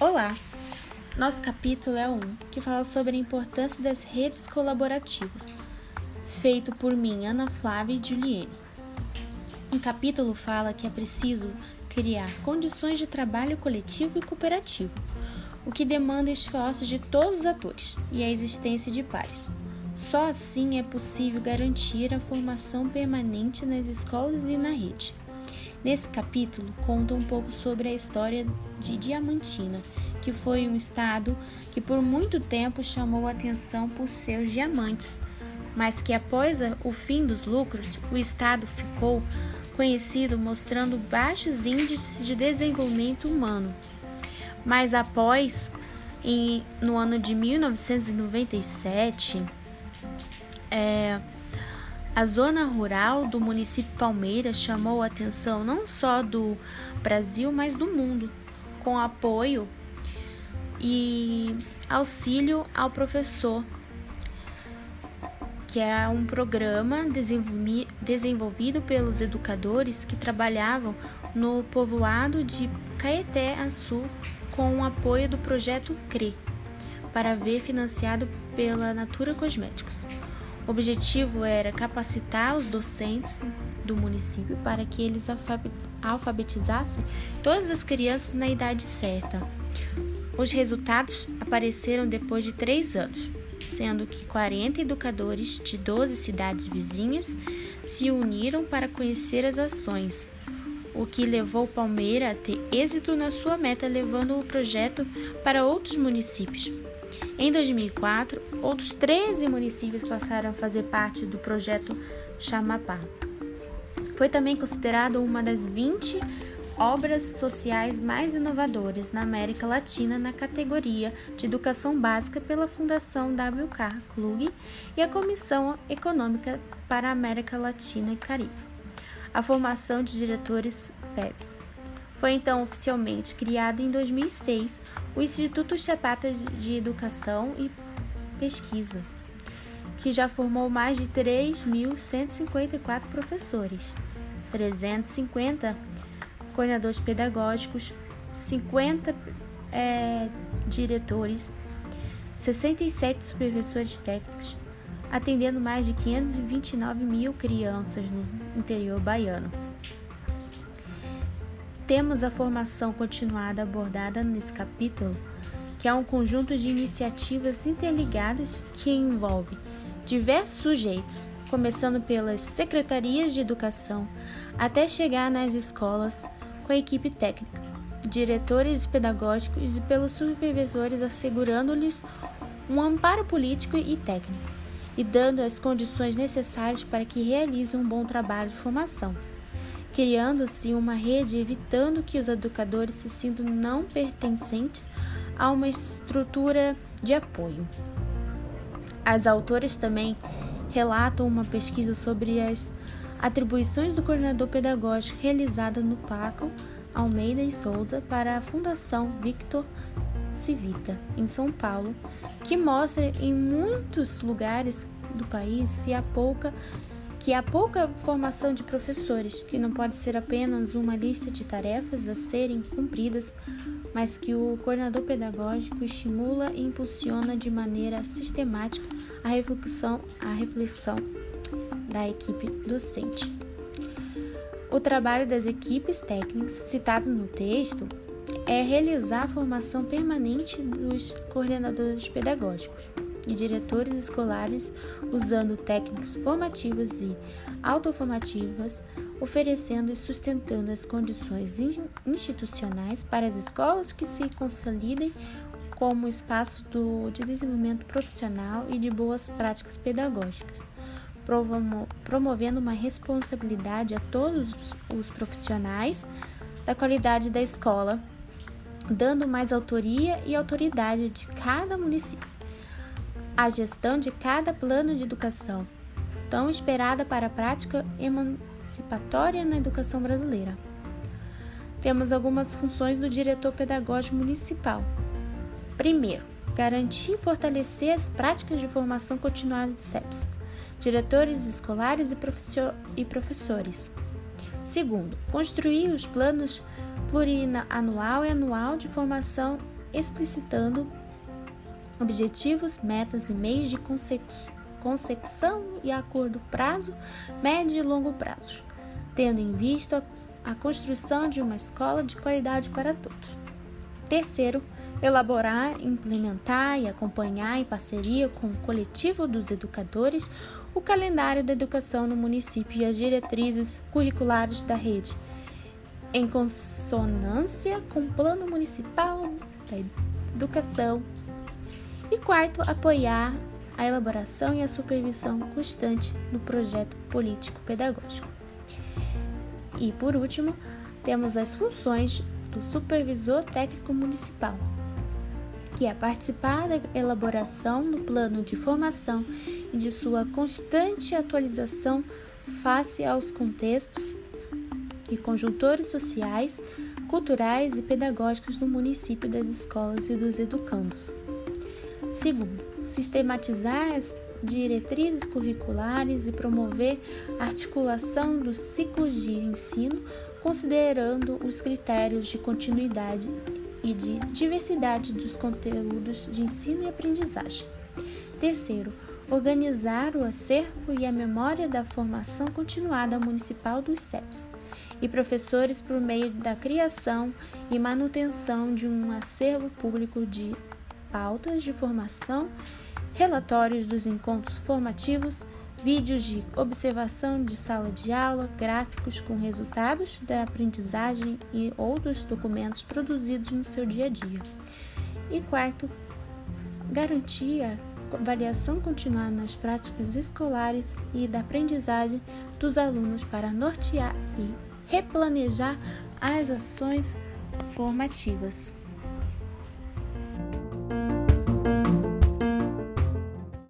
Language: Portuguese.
Olá! Nosso capítulo é um que fala sobre a importância das redes colaborativas, feito por mim, Ana Flávia e Juliene. O capítulo fala que é preciso criar condições de trabalho coletivo e cooperativo, o que demanda esforços de todos os atores e a existência de pares. Só assim é possível garantir a formação permanente nas escolas e na rede. Nesse capítulo, conta um pouco sobre a história de Diamantina, que foi um estado que por muito tempo chamou atenção por seus diamantes, mas que após o fim dos lucros, o estado ficou conhecido mostrando baixos índices de desenvolvimento humano. Mas após, em, no ano de 1997, é, a zona rural do município Palmeiras chamou a atenção não só do Brasil, mas do mundo, com apoio e auxílio ao professor, que é um programa desenvolvido pelos educadores que trabalhavam no povoado de Caeté Açu com o apoio do projeto CRE, para ver financiado pela Natura Cosméticos. O objetivo era capacitar os docentes do município para que eles alfabetizassem todas as crianças na idade certa. Os resultados apareceram depois de três anos, sendo que 40 educadores de 12 cidades vizinhas se uniram para conhecer as ações, o que levou Palmeira a ter êxito na sua meta, levando o projeto para outros municípios. Em 2004, outros 13 municípios passaram a fazer parte do projeto Chamapá. Foi também considerado uma das 20 obras sociais mais inovadoras na América Latina na categoria de educação básica pela Fundação WK Klug e a Comissão Econômica para a América Latina e Caribe. A formação de diretores PEB. Foi então oficialmente criado em 2006 o Instituto Chapata de Educação e Pesquisa, que já formou mais de 3.154 professores, 350 coordenadores pedagógicos, 50 é, diretores, 67 supervisores técnicos, atendendo mais de 529 mil crianças no interior baiano. Temos a formação continuada abordada nesse capítulo, que é um conjunto de iniciativas interligadas que envolve diversos sujeitos, começando pelas secretarias de educação até chegar nas escolas com a equipe técnica, diretores pedagógicos e pelos supervisores, assegurando-lhes um amparo político e técnico e dando as condições necessárias para que realizem um bom trabalho de formação criando-se uma rede evitando que os educadores se sintam não pertencentes a uma estrutura de apoio. As autoras também relatam uma pesquisa sobre as atribuições do coordenador pedagógico realizada no PACO Almeida e Souza para a Fundação Victor Civita, em São Paulo, que mostra em muitos lugares do país se há pouca que há pouca formação de professores, que não pode ser apenas uma lista de tarefas a serem cumpridas, mas que o coordenador pedagógico estimula e impulsiona de maneira sistemática a reflexão, a reflexão da equipe docente. O trabalho das equipes técnicas citadas no texto é realizar a formação permanente dos coordenadores pedagógicos e diretores escolares usando técnicas formativas e autoformativas, oferecendo e sustentando as condições institucionais para as escolas que se consolidem como espaço do, de desenvolvimento profissional e de boas práticas pedagógicas, promovendo uma responsabilidade a todos os profissionais da qualidade da escola, dando mais autoria e autoridade de cada município a gestão de cada plano de educação, tão esperada para a prática emancipatória na educação brasileira. Temos algumas funções do diretor pedagógico municipal. Primeiro, garantir e fortalecer as práticas de formação continuada de CEPS, diretores escolares e professores. Segundo, construir os planos plurianual e anual de formação explicitando objetivos, metas e meios de consecução e a curto prazo, médio e longo prazo, tendo em vista a construção de uma escola de qualidade para todos. Terceiro, elaborar, implementar e acompanhar em parceria com o coletivo dos educadores o calendário da educação no município e as diretrizes curriculares da rede, em consonância com o Plano Municipal da Educação. E quarto, apoiar a elaboração e a supervisão constante no projeto político-pedagógico. E por último, temos as funções do supervisor técnico municipal, que é participar da elaboração do plano de formação e de sua constante atualização face aos contextos e conjuntores sociais, culturais e pedagógicos do município das escolas e dos educandos. Segundo, sistematizar as diretrizes curriculares e promover a articulação dos ciclos de ensino, considerando os critérios de continuidade e de diversidade dos conteúdos de ensino e aprendizagem. Terceiro, organizar o acervo e a memória da formação continuada municipal dos CEPs e professores por meio da criação e manutenção de um acervo público de pautas de formação, relatórios dos encontros formativos, vídeos de observação de sala de aula, gráficos com resultados da aprendizagem e outros documentos produzidos no seu dia a dia. E quarto, garantir a avaliação continuada nas práticas escolares e da aprendizagem dos alunos para nortear e replanejar as ações formativas.